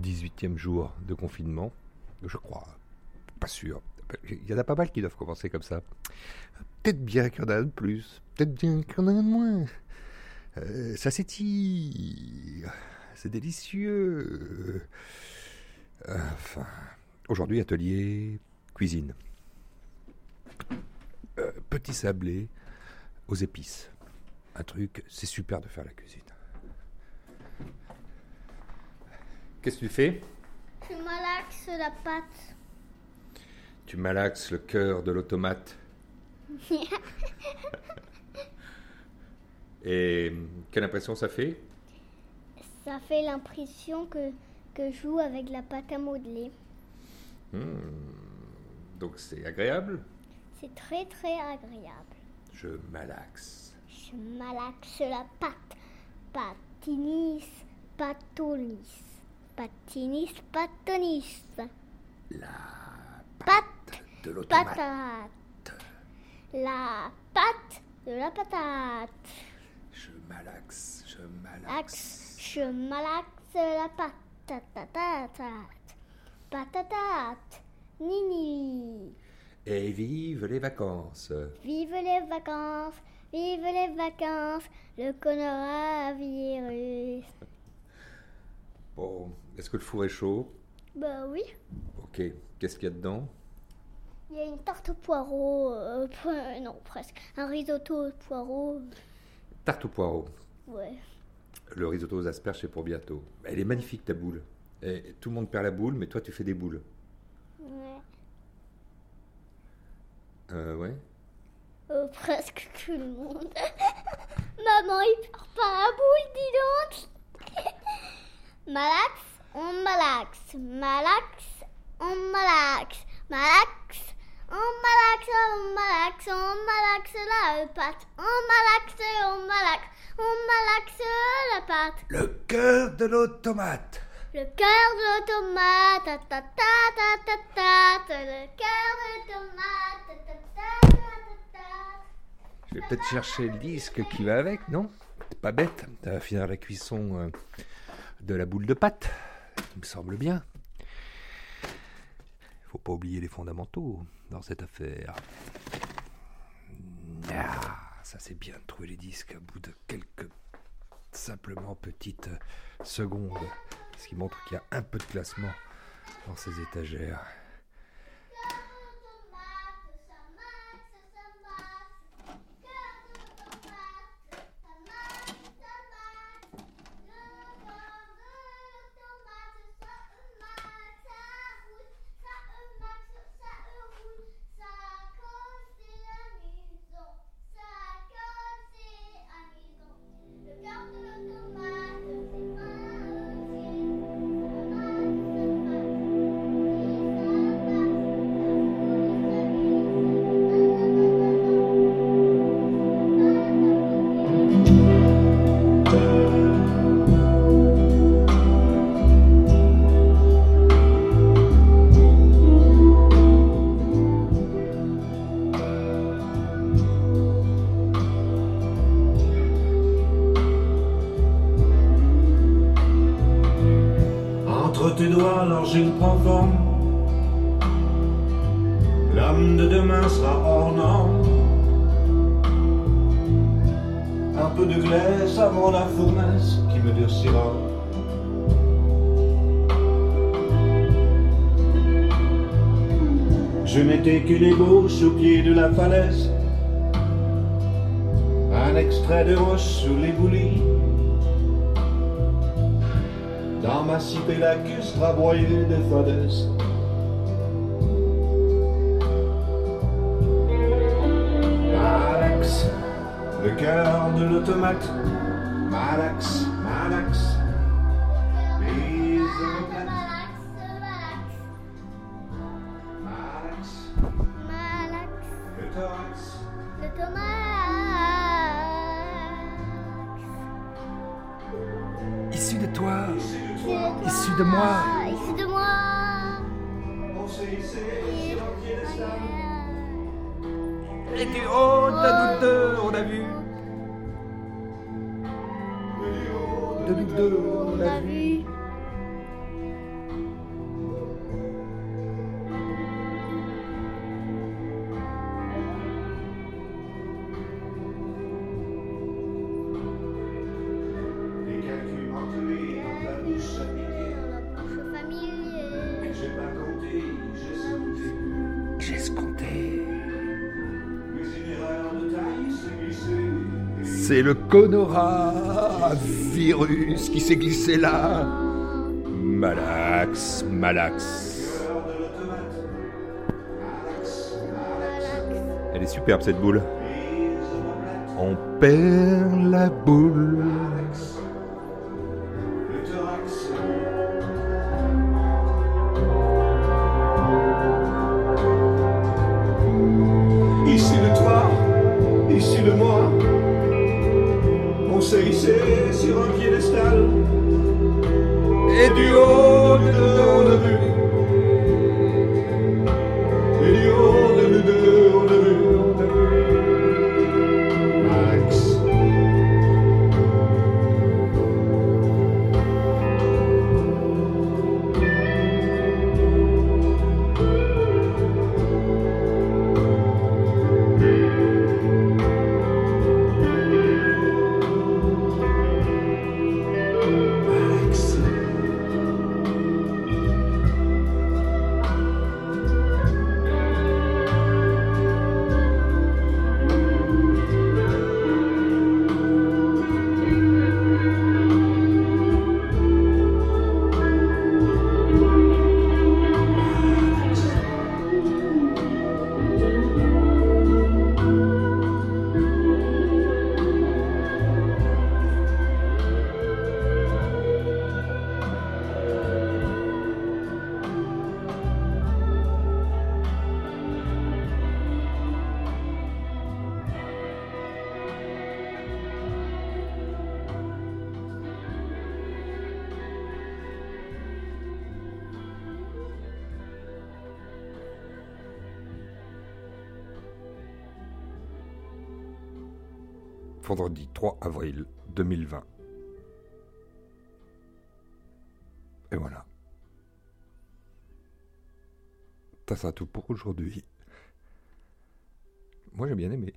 18e jour de confinement. Je crois. Pas sûr. Il y en a pas mal qui doivent commencer comme ça. Peut-être bien qu'il y en a de plus. Peut-être bien qu'il y en a de moins. Euh, ça s'étire. C'est délicieux. Enfin. Aujourd'hui, atelier cuisine. Euh, petit sablé aux épices. Un truc, c'est super de faire la cuisine. Qu'est-ce que tu fais? Je malaxe la pâte. Tu malaxes le cœur de l'automate. Et quelle impression ça fait? Ça fait l'impression que, que je joue avec la pâte à modeler. Hmm. Donc c'est agréable? C'est très très agréable. Je malaxe. Je malaxe la pâte. Patinis, patonis. Patinis, patonis. La Pâte, de l'automate. patate. La pâte de la patate. Je malaxe, je malaxe. Axe, je malaxe la patate. Patate. Nini. Et vive les vacances. Vive les vacances, vive les vacances, le coronavirus. Est-ce que le four est chaud? Bah oui. Ok, qu'est-ce qu'il y a dedans? Il y a une tarte au poireau, euh, non presque, un risotto au poireau. Tarte au poireau. Ouais. Le risotto aux asperges, c'est pour bientôt. Elle est magnifique ta boule. Et tout le monde perd la boule, mais toi tu fais des boules. Ouais. Euh, ouais. Euh, presque tout le monde. Maman, il perd pas la boule, dis donc. Malax, on malaxe. Malax, on malaxe. Malax, on malaxe, on malaxe, on malaxe la pâte. On malaxe, on malaxe, on malaxe la pâte. Le cœur de l'automate. Le cœur de tomate, ta ta ta ta ta ta, ta, le cœur de tomate, ta ta ta ta ta ta. Je vais peut-être chercher le disque qui va avec, non? C'est pas bête. Ça va finir la cuisson euh, de la boule de pâte. Il me semble bien. Faut pas oublier les fondamentaux dans cette affaire. Ah, ça c'est bien de trouver les disques à bout de quelques simplement petites secondes. Ce qui montre qu'il y a un peu de classement dans ces étagères. Prend forme. L'âme de demain sera hors. Un peu de glace avant la fournaise qui me durcira. Je n'étais qu'une ébauche au pied de la falaise. Un extrait de roche sous l'éboulis. Dans ma cipée lacustre broyée de fadesse. Malax, le cœur de l'automate. Malax, Malax, les omoplates. Malax, le thorax. Le tomate. Issu de toi, issu de moi. Issu de moi. Et du haut de nous deux, on a vu. De nous deux, on a vu. C'est le virus qui s'est glissé là. Malax, Malax. Elle est superbe cette boule. On perd la boule. Haut Vendredi 3 avril 2020. Et voilà. Ça sera tout pour aujourd'hui. Moi j'ai bien aimé.